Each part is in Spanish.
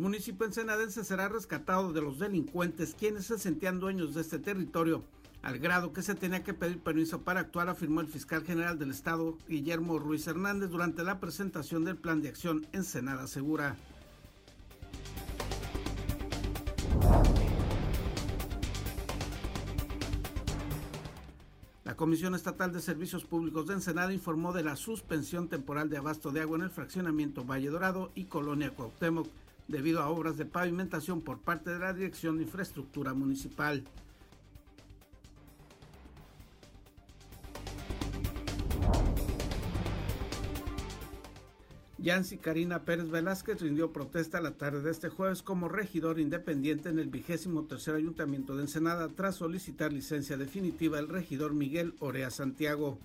Municipio ensenadense será rescatado de los delincuentes quienes se sentían dueños de este territorio, al grado que se tenía que pedir permiso para actuar, afirmó el fiscal general del estado, Guillermo Ruiz Hernández, durante la presentación del plan de acción Ensenada Segura. La Comisión Estatal de Servicios Públicos de Ensenada informó de la suspensión temporal de abasto de agua en el fraccionamiento Valle Dorado y Colonia Cuauhtémoc debido a obras de pavimentación por parte de la Dirección de Infraestructura Municipal. Yancy Karina Pérez Velázquez rindió protesta la tarde de este jueves como regidor independiente en el vigésimo tercer ayuntamiento de Ensenada tras solicitar licencia definitiva el regidor Miguel Orea Santiago.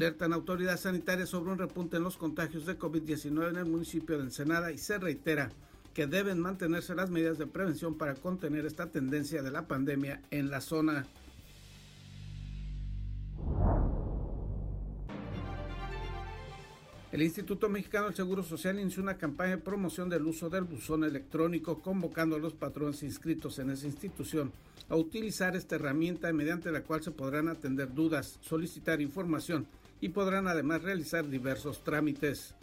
Alertan autoridades sanitarias sobre un repunte en los contagios de COVID-19 en el municipio de Ensenada y se reitera que deben mantenerse las medidas de prevención para contener esta tendencia de la pandemia en la zona. El Instituto Mexicano del Seguro Social inició una campaña de promoción del uso del buzón electrónico, convocando a los patrones inscritos en esa institución a utilizar esta herramienta mediante la cual se podrán atender dudas, solicitar información y podrán además realizar diversos trámites.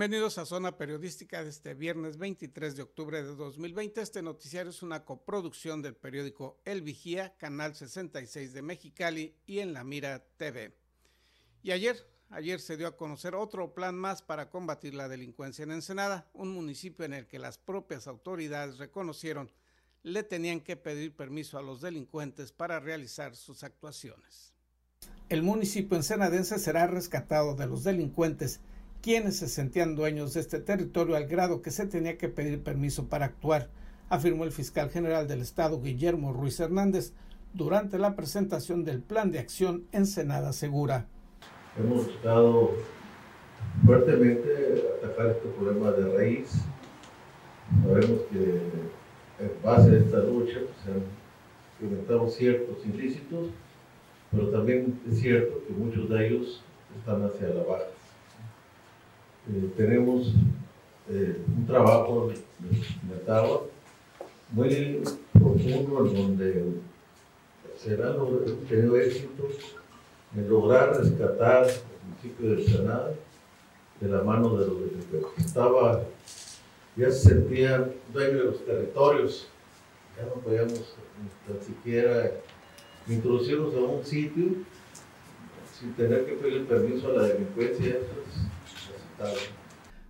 Bienvenidos a Zona Periodística de este viernes 23 de octubre de 2020. Este noticiario es una coproducción del periódico El Vigía, Canal 66 de Mexicali y en La Mira TV. Y ayer, ayer se dio a conocer otro plan más para combatir la delincuencia en Ensenada, un municipio en el que las propias autoridades reconocieron le tenían que pedir permiso a los delincuentes para realizar sus actuaciones. El municipio ensenadense será rescatado de los delincuentes quienes se sentían dueños de este territorio al grado que se tenía que pedir permiso para actuar, afirmó el fiscal general del Estado Guillermo Ruiz Hernández durante la presentación del Plan de Acción Ensenada Segura. Hemos buscado fuertemente atacar este problema de raíz. Sabemos que en base a esta lucha pues, se han implementado ciertos ilícitos, pero también es cierto que muchos de ellos están hacia la baja. Eh, tenemos eh, un trabajo de muy profundo en donde se han tenido éxito en lograr rescatar el municipio de Sanada de la mano de los que estaba ya se sentían dueños de los territorios. Ya no podíamos ni siquiera introducirnos a un sitio sin tener que pedir permiso a la delincuencia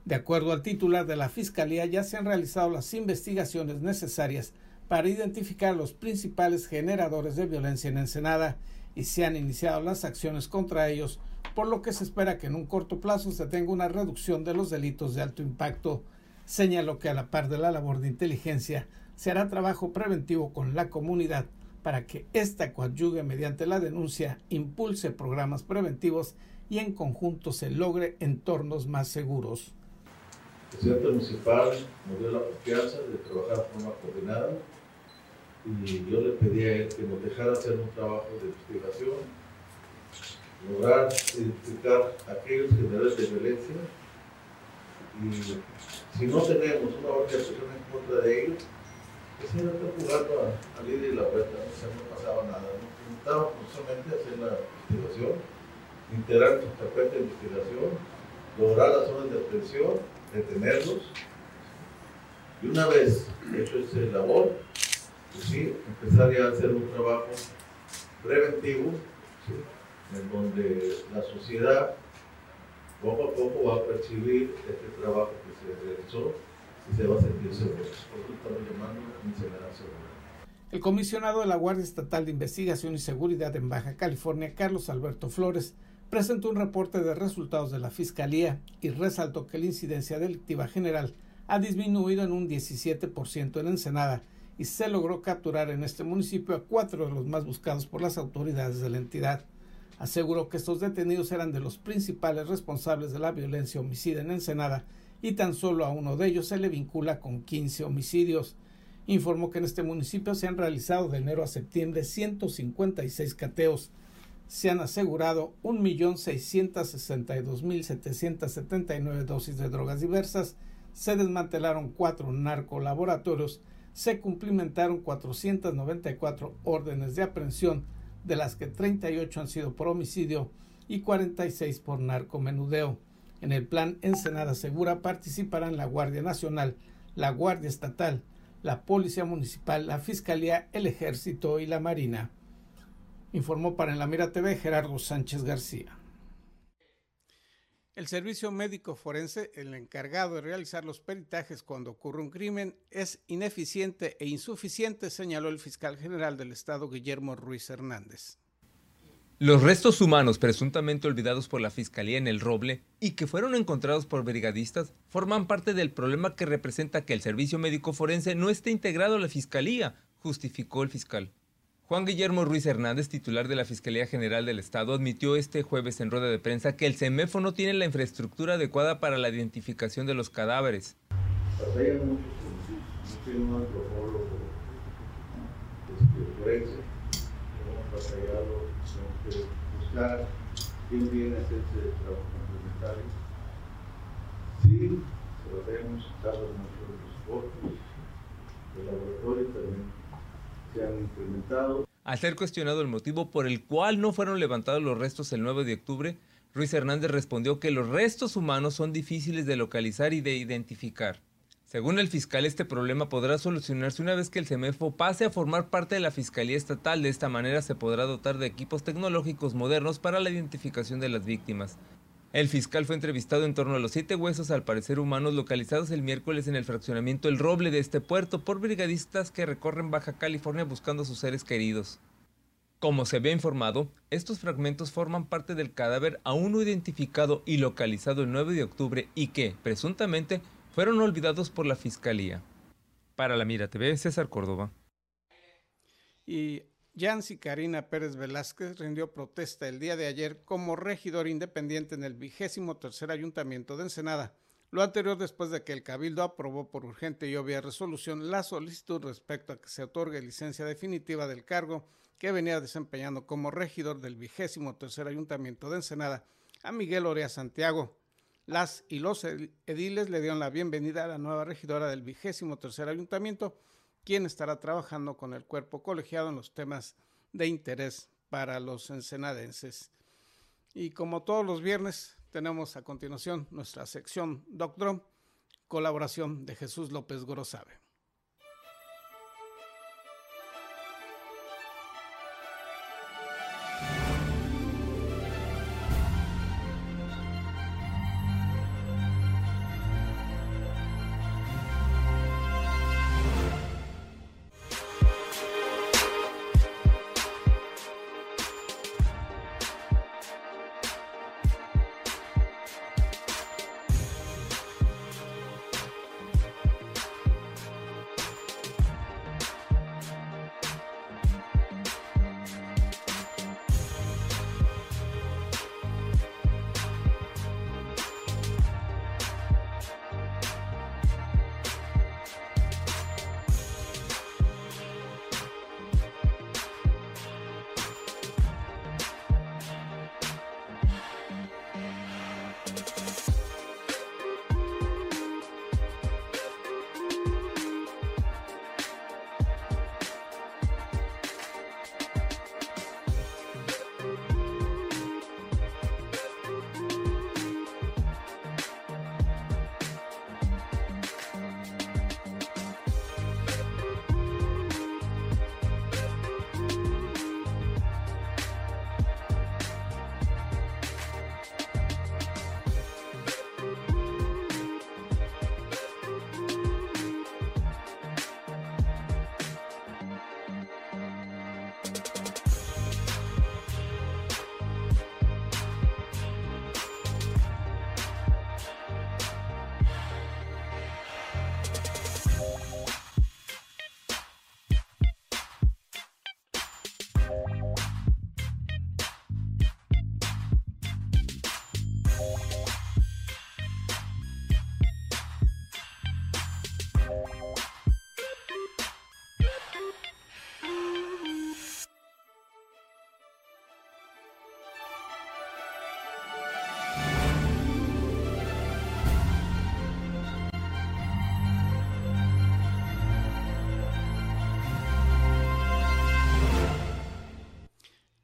de acuerdo al titular de la Fiscalía, ya se han realizado las investigaciones necesarias para identificar los principales generadores de violencia en Ensenada y se han iniciado las acciones contra ellos, por lo que se espera que en un corto plazo se tenga una reducción de los delitos de alto impacto. Señaló que a la par de la labor de inteligencia se hará trabajo preventivo con la comunidad para que ésta coadyugue mediante la denuncia, impulse programas preventivos y en conjunto se logre entornos más seguros. El presidente municipal nos dio la confianza de trabajar de forma coordinada y yo le pedí a él que nos dejara hacer un trabajo de investigación, lograr identificar aquellos generadores de violencia y si no tenemos una organización en contra de ellos, pues no está jugando a, a y la vuelta, ¿no? no pasaba nada. ¿no? Intentábamos solamente hacer la investigación integrar nuestra cuenta de investigación, lograr las zonas de atención, detenerlos. Y una vez hecho ese labor, pues sí, empezar ya a hacer un trabajo preventivo, en donde la sociedad poco a poco va a percibir este trabajo que se realizó y se va a sentir seguro. Por eso estamos llamando Ensenada Segura. El comisionado de la Guardia Estatal de Investigación y Seguridad en Baja California, Carlos Alberto Flores, presentó un reporte de resultados de la Fiscalía y resaltó que la incidencia delictiva general ha disminuido en un 17% en Ensenada y se logró capturar en este municipio a cuatro de los más buscados por las autoridades de la entidad. Aseguró que estos detenidos eran de los principales responsables de la violencia homicida en Ensenada y tan solo a uno de ellos se le vincula con 15 homicidios. Informó que en este municipio se han realizado de enero a septiembre 156 cateos. Se han asegurado 1.662.779 dosis de drogas diversas, se desmantelaron cuatro narcolaboratorios, se cumplimentaron 494 órdenes de aprehensión, de las que 38 han sido por homicidio y 46 por narcomenudeo. En el plan Ensenada Segura participarán la Guardia Nacional, la Guardia Estatal, la Policía Municipal, la Fiscalía, el Ejército y la Marina. Informó para En la Mira TV Gerardo Sánchez García. El servicio médico forense, el encargado de realizar los peritajes cuando ocurre un crimen, es ineficiente e insuficiente, señaló el fiscal general del Estado, Guillermo Ruiz Hernández. Los restos humanos presuntamente olvidados por la Fiscalía en el Roble y que fueron encontrados por brigadistas forman parte del problema que representa que el servicio médico forense no esté integrado a la Fiscalía, justificó el fiscal. Juan Guillermo Ruiz Hernández, titular de la Fiscalía General del Estado, admitió este jueves en rueda de prensa que el CEMEFO no tiene la infraestructura adecuada para la identificación de los cadáveres. Sí, se mucho los laboratorio también Al ser cuestionado el motivo por el cual no fueron levantados los restos el 9 de octubre, Ruiz Hernández respondió que los restos humanos son difíciles de localizar y de identificar. Según el fiscal, este problema podrá solucionarse una vez que el CEMEFO pase a formar parte de la Fiscalía Estatal. De esta manera se podrá dotar de equipos tecnológicos modernos para la identificación de las víctimas. El fiscal fue entrevistado en torno a los siete huesos, al parecer humanos, localizados el miércoles en el fraccionamiento El Roble de este puerto por brigadistas que recorren Baja California buscando a sus seres queridos. Como se había informado, estos fragmentos forman parte del cadáver aún no identificado y localizado el 9 de octubre y que, presuntamente, fueron olvidados por la Fiscalía. Para la Mira TV, César Córdoba. Yancy Karina Pérez Velázquez rindió protesta el día de ayer como regidor independiente en el vigésimo tercer ayuntamiento de Ensenada. Lo anterior después de que el Cabildo aprobó por urgente y obvia resolución la solicitud respecto a que se otorgue licencia definitiva del cargo que venía desempeñando como regidor del vigésimo tercer ayuntamiento de Ensenada a Miguel Orea Santiago. Las y los ediles le dieron la bienvenida a la nueva regidora del vigésimo tercer ayuntamiento, quien estará trabajando con el cuerpo colegiado en los temas de interés para los ensenadenses. Y como todos los viernes, tenemos a continuación nuestra sección Doctor, colaboración de Jesús López Gorosabe.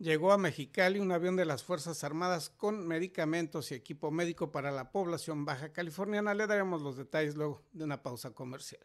Llegó a Mexicali un avión de las Fuerzas Armadas con medicamentos y equipo médico para la población baja californiana. Le daremos los detalles luego de una pausa comercial.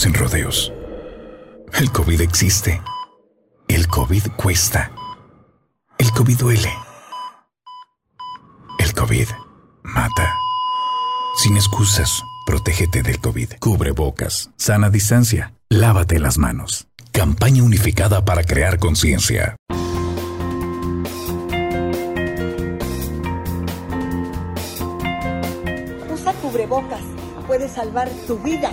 sin rodeos. El COVID existe. El COVID cuesta. El COVID duele. El COVID mata. Sin excusas, protégete del COVID. Cubre bocas, sana distancia, lávate las manos. Campaña unificada para crear conciencia. Usa cubrebocas. Puede salvar tu vida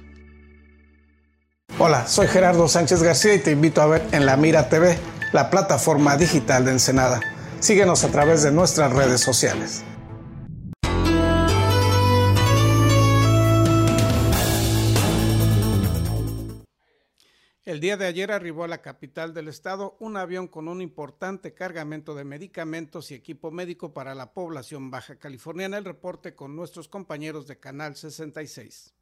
Hola, soy Gerardo Sánchez García y te invito a ver en La Mira TV, la plataforma digital de Ensenada. Síguenos a través de nuestras redes sociales. El día de ayer arribó a la capital del estado un avión con un importante cargamento de medicamentos y equipo médico para la población baja californiana. El reporte con nuestros compañeros de Canal 66.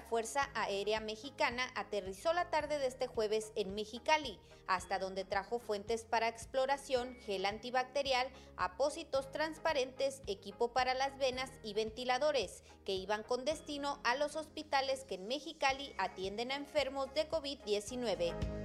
Fuerza Aérea Mexicana aterrizó la tarde de este jueves en Mexicali, hasta donde trajo fuentes para exploración, gel antibacterial, apósitos transparentes, equipo para las venas y ventiladores, que iban con destino a los hospitales que en Mexicali atienden a enfermos de COVID-19.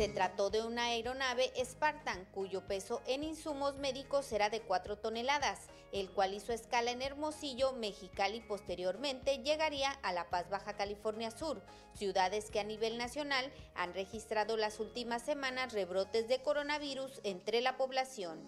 Se trató de una aeronave Spartan cuyo peso en insumos médicos era de 4 toneladas, el cual hizo escala en Hermosillo, Mexicali y posteriormente llegaría a La Paz, Baja California Sur, ciudades que a nivel nacional han registrado las últimas semanas rebrotes de coronavirus entre la población.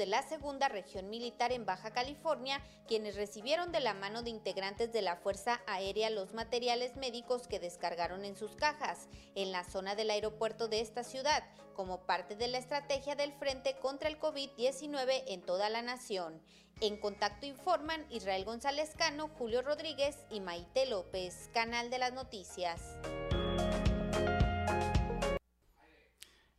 De la segunda región militar en Baja California quienes recibieron de la mano de integrantes de la Fuerza Aérea los materiales médicos que descargaron en sus cajas en la zona del aeropuerto de esta ciudad, como parte de la estrategia del Frente contra el COVID-19 en toda la nación. En contacto informan Israel González Cano, Julio Rodríguez y Maite López, Canal de las Noticias.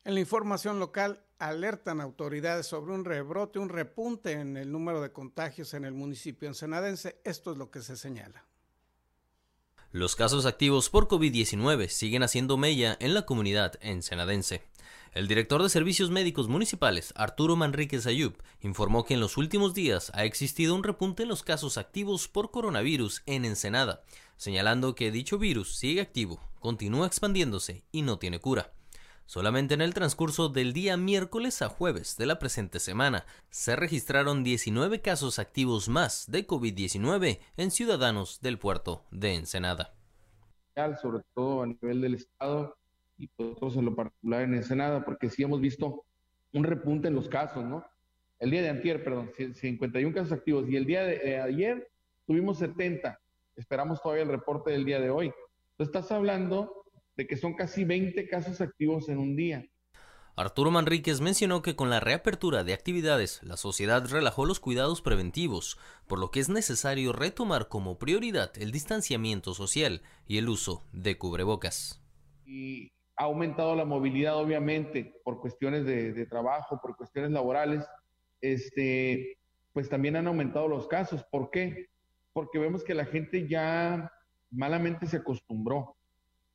En la información local, alertan autoridades sobre un rebrote, un repunte en el número de contagios en el municipio ensenadense. Esto es lo que se señala. Los casos activos por COVID-19 siguen haciendo mella en la comunidad ensenadense. El director de Servicios Médicos Municipales, Arturo Manríquez Ayub, informó que en los últimos días ha existido un repunte en los casos activos por coronavirus en Ensenada, señalando que dicho virus sigue activo, continúa expandiéndose y no tiene cura. Solamente en el transcurso del día miércoles a jueves de la presente semana se registraron 19 casos activos más de COVID-19 en ciudadanos del puerto de Ensenada. Sobre todo a nivel del Estado y nosotros en lo particular en Ensenada, porque sí hemos visto un repunte en los casos, ¿no? El día de antier, perdón, 51 casos activos y el día de eh, ayer tuvimos 70. Esperamos todavía el reporte del día de hoy. Entonces estás hablando de que son casi 20 casos activos en un día. Arturo Manríquez mencionó que con la reapertura de actividades, la sociedad relajó los cuidados preventivos, por lo que es necesario retomar como prioridad el distanciamiento social y el uso de cubrebocas. Y ha aumentado la movilidad, obviamente, por cuestiones de, trabajo, por cuestiones laborales, este, pues también han aumentado los casos. ¿Por qué? Porque vemos que la gente ya malamente se acostumbró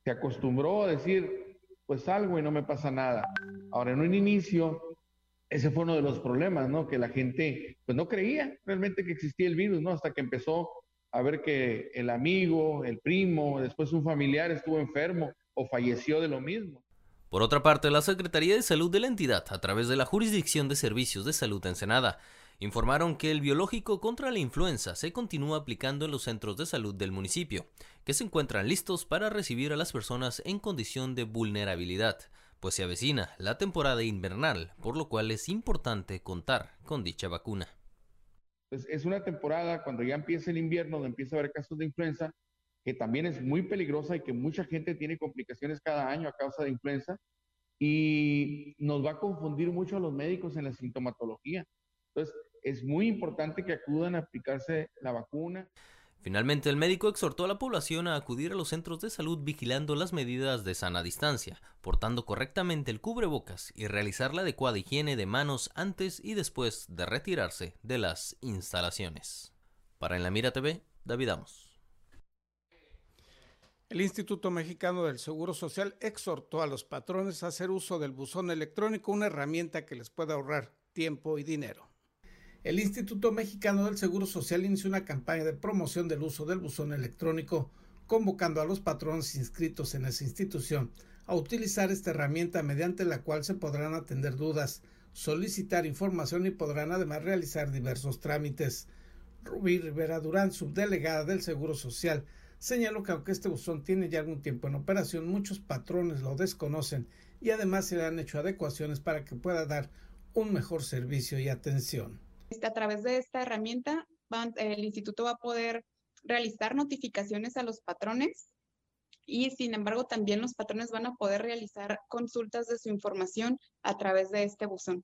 se acostumbró a decir, pues salgo y no me pasa nada. Ahora, en un inicio, ese fue uno de los problemas, ¿no? Que la gente, pues no creía realmente que existía el virus, ¿no? Hasta que empezó a ver que el amigo, el primo, después un familiar estuvo enfermo o falleció de lo mismo. Por otra parte, la Secretaría de Salud de la entidad, a través de la Jurisdicción de Servicios de Salud Ensenada, informaron que el biológico contra la influenza se continúa aplicando en los centros de salud del municipio, que se encuentran listos para recibir a las personas en condición de vulnerabilidad, pues se avecina la temporada invernal, por lo cual es importante contar con dicha vacuna. Es una temporada cuando ya empieza el invierno, donde empieza a haber casos de influenza, que también es muy peligrosa y que mucha gente tiene complicaciones cada año a causa de influenza, y nos va a confundir mucho a los médicos en la sintomatología. Entonces, es muy importante que acudan a aplicarse la vacuna. Finalmente, el médico exhortó a la población a acudir a los centros de salud vigilando las medidas de sana distancia, portando correctamente el cubrebocas y realizar la adecuada higiene de manos antes y después de retirarse de las instalaciones. Para En la Mira TV, David Amos. El Instituto Mexicano del Seguro Social exhortó a los patrones a hacer uso del buzón electrónico, una herramienta que les puede ahorrar tiempo y dinero el Instituto Mexicano del Seguro Social inició una campaña de promoción del uso del buzón electrónico, convocando a los patrones inscritos en esa institución a utilizar esta herramienta mediante la cual se podrán atender dudas, solicitar información y podrán además realizar diversos trámites. Rubí Rivera Durán, subdelegada del Seguro Social, señaló que aunque este buzón tiene ya algún tiempo en operación, muchos patrones lo desconocen y además se le han hecho adecuaciones para que pueda dar un mejor servicio y atención. Este, a través de esta herramienta, el instituto va a poder realizar notificaciones a los patrones y sin embargo también los patrones van a poder realizar consultas de su información a través de este buzón.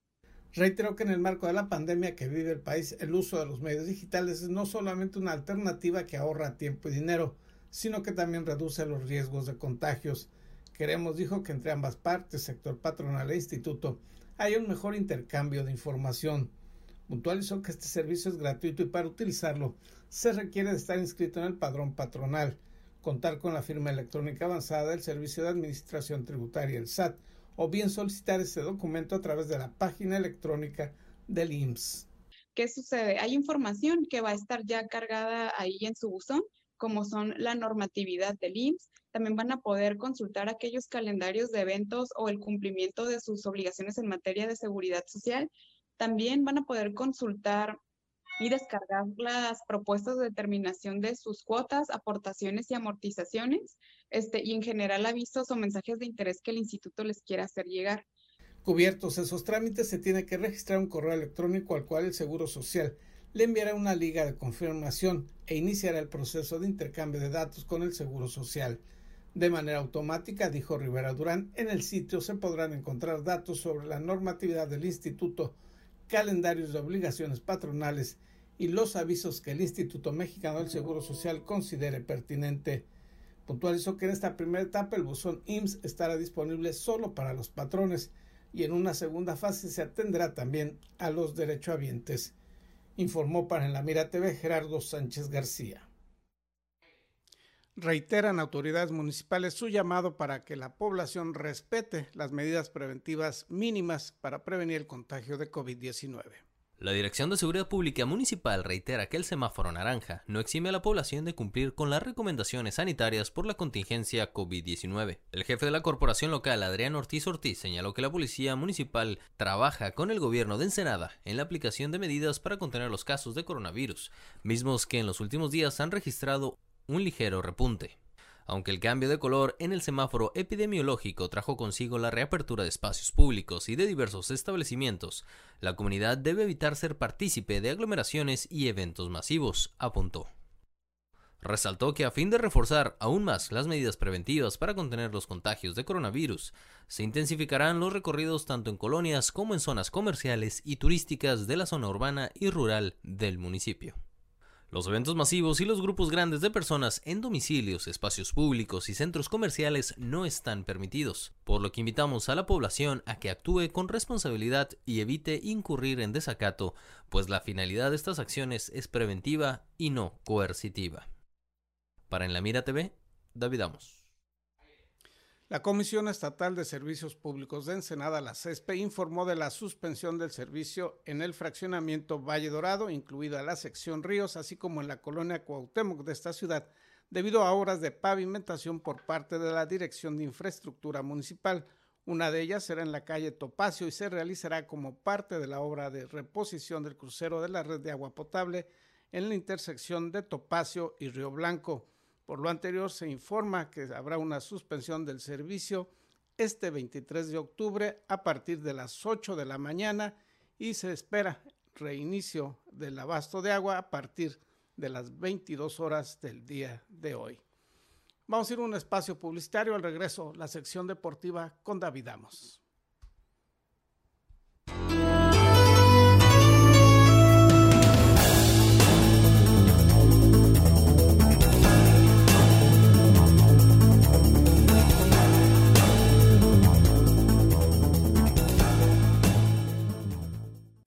Reitero que en el marco de la pandemia que vive el país, el uso de los medios digitales es no solamente una alternativa que ahorra tiempo y dinero, sino que también reduce los riesgos de contagios. Queremos, dijo, que entre ambas partes, sector patronal e instituto, haya un mejor intercambio de información. Puntualizó que este servicio es gratuito y para utilizarlo se requiere de estar inscrito en el padrón patronal, contar con la firma electrónica avanzada del Servicio de Administración Tributaria, el SAT, o bien solicitar ese documento a través de la página electrónica del IMSS. ¿Qué sucede? Hay información que va a estar ya cargada ahí en su buzón, como son la normatividad del IMSS. También van a poder consultar aquellos calendarios de eventos o el cumplimiento de sus obligaciones en materia de seguridad social también van a poder consultar y descargar las propuestas de determinación de sus cuotas, aportaciones y amortizaciones, este, y en general avisos o mensajes de interés que el instituto les quiera hacer llegar. Cubiertos esos trámites, se tiene que registrar un correo electrónico al cual el Seguro Social le enviará una liga de confirmación e iniciará el proceso de intercambio de datos con el Seguro Social. De manera automática, dijo Rivera Durán, en el sitio se podrán encontrar datos sobre la normatividad del instituto, calendarios de obligaciones patronales y los avisos que el Instituto Mexicano del Seguro Social considere pertinente. Puntualizó que en esta primera etapa el buzón IMSS estará disponible solo para los patrones y en una segunda fase se atenderá también a los derechohabientes. Informó para En la Mira TV Gerardo Sánchez García. Reiteran autoridades municipales su llamado para que la población respete las medidas preventivas mínimas para prevenir el contagio de COVID-19. La Dirección de Seguridad Pública Municipal reitera que el semáforo naranja no exime a la población de cumplir con las recomendaciones sanitarias por la contingencia COVID-19. El jefe de la corporación local, Adrián Ortiz Ortiz, señaló que la Policía Municipal trabaja con el gobierno de Ensenada en la aplicación de medidas para contener los casos de coronavirus, mismos que en los últimos días han registrado un ligero repunte. Aunque el cambio de color en el semáforo epidemiológico trajo consigo la reapertura de espacios públicos y de diversos establecimientos, la comunidad debe evitar ser partícipe de aglomeraciones y eventos masivos, apuntó. Resaltó que a fin de reforzar aún más las medidas preventivas para contener los contagios de coronavirus, se intensificarán los recorridos tanto en colonias como en zonas comerciales y turísticas de la zona urbana y rural del municipio. Los eventos masivos y los grupos grandes de personas en domicilios, espacios públicos y centros comerciales no están permitidos, por lo que invitamos a la población a que actúe con responsabilidad y evite incurrir en desacato, pues la finalidad de estas acciones es preventiva y no coercitiva. Para En la Mira TV, David Amos. La Comisión Estatal de Servicios Públicos de Ensenada, la CESPE, informó de la suspensión del servicio en el fraccionamiento Valle Dorado, incluida la sección Ríos, así como en la colonia Cuauhtémoc de esta ciudad, debido a obras de pavimentación por parte de la Dirección de Infraestructura Municipal. Una de ellas será en la calle Topacio y se realizará como parte de la obra de reposición del crucero de la red de agua potable en la intersección de Topacio y Río Blanco. Por lo anterior, se informa que habrá una suspensión del servicio este 23 de octubre a partir de las 8 de la mañana y se espera reinicio del abasto de agua a partir de las 22 horas del día de hoy. Vamos a ir a un espacio publicitario. Al regreso, la sección deportiva con David Amos.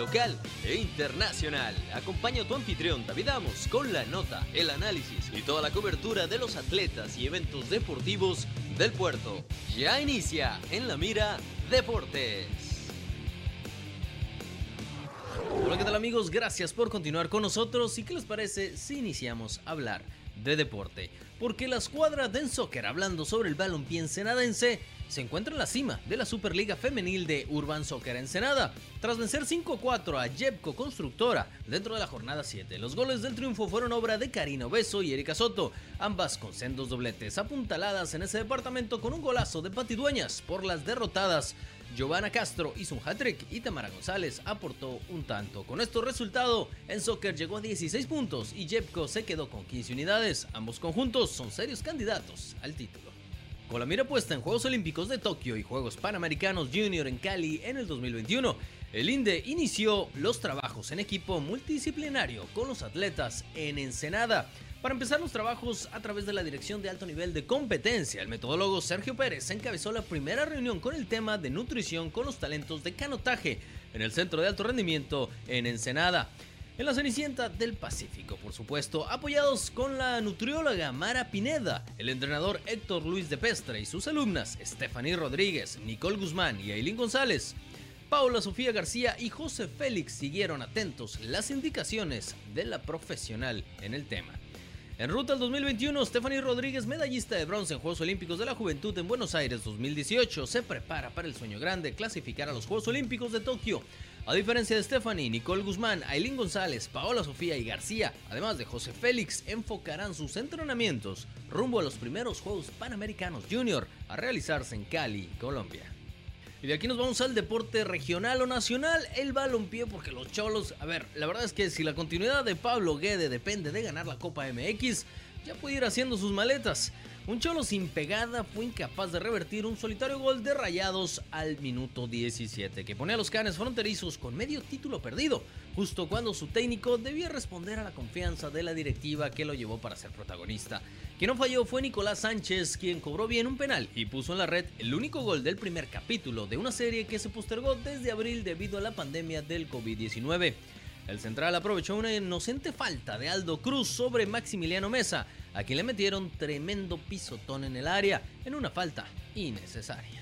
Local e internacional. Acompaña a tu anfitrión David Amos con la nota, el análisis y toda la cobertura de los atletas y eventos deportivos del puerto. Ya inicia en la mira Deportes. Hola, ¿qué tal amigos? Gracias por continuar con nosotros y qué les parece si iniciamos a hablar de deporte. Porque la escuadra de Soccer, hablando sobre el balompié ensenadense, se encuentra en la cima de la Superliga Femenil de Urban Soccer Ensenada, tras vencer 5-4 a Jepco Constructora dentro de la jornada 7. Los goles del triunfo fueron obra de Karina Beso y Erika Soto, ambas con sendos dobletes apuntaladas en ese departamento con un golazo de Patidueñas por las derrotadas. Giovanna Castro hizo un hat-trick y Tamara González aportó un tanto. Con este resultado, en soccer llegó a 16 puntos y Jepco se quedó con 15 unidades. Ambos conjuntos son serios candidatos al título. Con la mira puesta en Juegos Olímpicos de Tokio y Juegos Panamericanos Junior en Cali en el 2021, el INDE inició los trabajos en equipo multidisciplinario con los atletas en Ensenada. Para empezar los trabajos a través de la Dirección de Alto Nivel de Competencia, el metodólogo Sergio Pérez encabezó la primera reunión con el tema de nutrición con los talentos de canotaje en el Centro de Alto Rendimiento en Ensenada. En la Cenicienta del Pacífico, por supuesto, apoyados con la nutrióloga Mara Pineda, el entrenador Héctor Luis de Pestre y sus alumnas Stephanie Rodríguez, Nicole Guzmán y Aileen González. Paula Sofía García y José Félix siguieron atentos las indicaciones de la profesional en el tema. En ruta al 2021, Stephanie Rodríguez, medallista de bronce en Juegos Olímpicos de la Juventud en Buenos Aires 2018, se prepara para el sueño grande, clasificar a los Juegos Olímpicos de Tokio. A diferencia de Stephanie, Nicole Guzmán, Aileen González, Paola Sofía y García, además de José Félix, enfocarán sus entrenamientos rumbo a los primeros Juegos Panamericanos Junior a realizarse en Cali, Colombia. Y de aquí nos vamos al deporte regional o nacional, el balompié, porque los cholos, a ver, la verdad es que si la continuidad de Pablo Guede depende de ganar la Copa MX, ya puede ir haciendo sus maletas. Un cholo sin pegada fue incapaz de revertir un solitario gol de rayados al minuto 17, que pone a los canes fronterizos con medio título perdido, justo cuando su técnico debía responder a la confianza de la directiva que lo llevó para ser protagonista. Quien no falló fue Nicolás Sánchez, quien cobró bien un penal y puso en la red el único gol del primer capítulo de una serie que se postergó desde abril debido a la pandemia del COVID-19. El central aprovechó una inocente falta de Aldo Cruz sobre Maximiliano Mesa, a quien le metieron tremendo pisotón en el área en una falta innecesaria.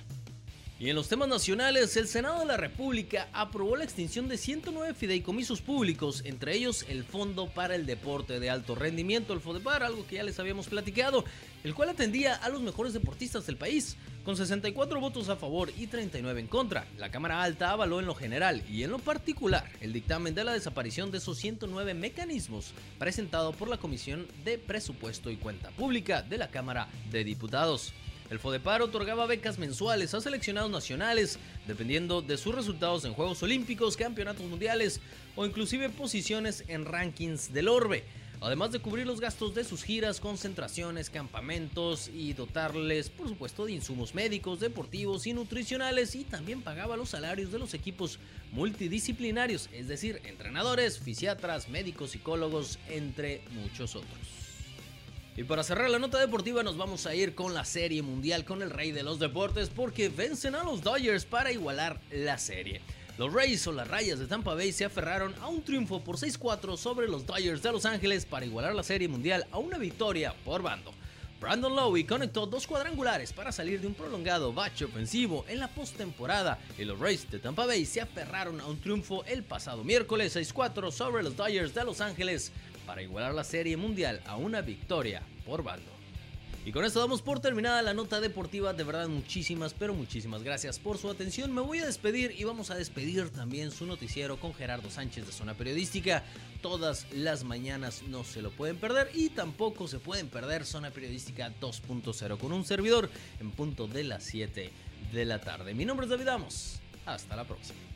Y en los temas nacionales, el Senado de la República aprobó la extinción de 109 fideicomisos públicos, entre ellos el Fondo para el Deporte de Alto Rendimiento, el FODEPAR, algo que ya les habíamos platicado, el cual atendía a los mejores deportistas del país. Con 64 votos a favor y 39 en contra, la Cámara Alta avaló en lo general y en lo particular el dictamen de la desaparición de esos 109 mecanismos presentado por la Comisión de Presupuesto y Cuenta Pública de la Cámara de Diputados. El FODEPAR otorgaba becas mensuales a seleccionados nacionales, dependiendo de sus resultados en Juegos Olímpicos, Campeonatos Mundiales o inclusive posiciones en rankings del orbe, además de cubrir los gastos de sus giras, concentraciones, campamentos y dotarles, por supuesto, de insumos médicos, deportivos y nutricionales y también pagaba los salarios de los equipos multidisciplinarios, es decir, entrenadores, fisiatras, médicos, psicólogos, entre muchos otros. Y para cerrar la nota deportiva nos vamos a ir con la serie mundial con el rey de los deportes porque vencen a los Dodgers para igualar la serie. Los Rays o las rayas de Tampa Bay se aferraron a un triunfo por 6-4 sobre los Dodgers de Los Ángeles para igualar la serie mundial a una victoria por bando. Brandon Lowe conectó dos cuadrangulares para salir de un prolongado bache ofensivo en la postemporada y los Rays de Tampa Bay se aferraron a un triunfo el pasado miércoles 6-4 sobre los Dodgers de Los Ángeles para igualar la serie mundial a una victoria por bando. Y con esto damos por terminada la nota deportiva. De verdad, muchísimas, pero muchísimas gracias por su atención. Me voy a despedir y vamos a despedir también su noticiero con Gerardo Sánchez de Zona Periodística. Todas las mañanas no se lo pueden perder y tampoco se pueden perder Zona Periodística 2.0 con un servidor en punto de las 7 de la tarde. Mi nombre es David Amos. Hasta la próxima.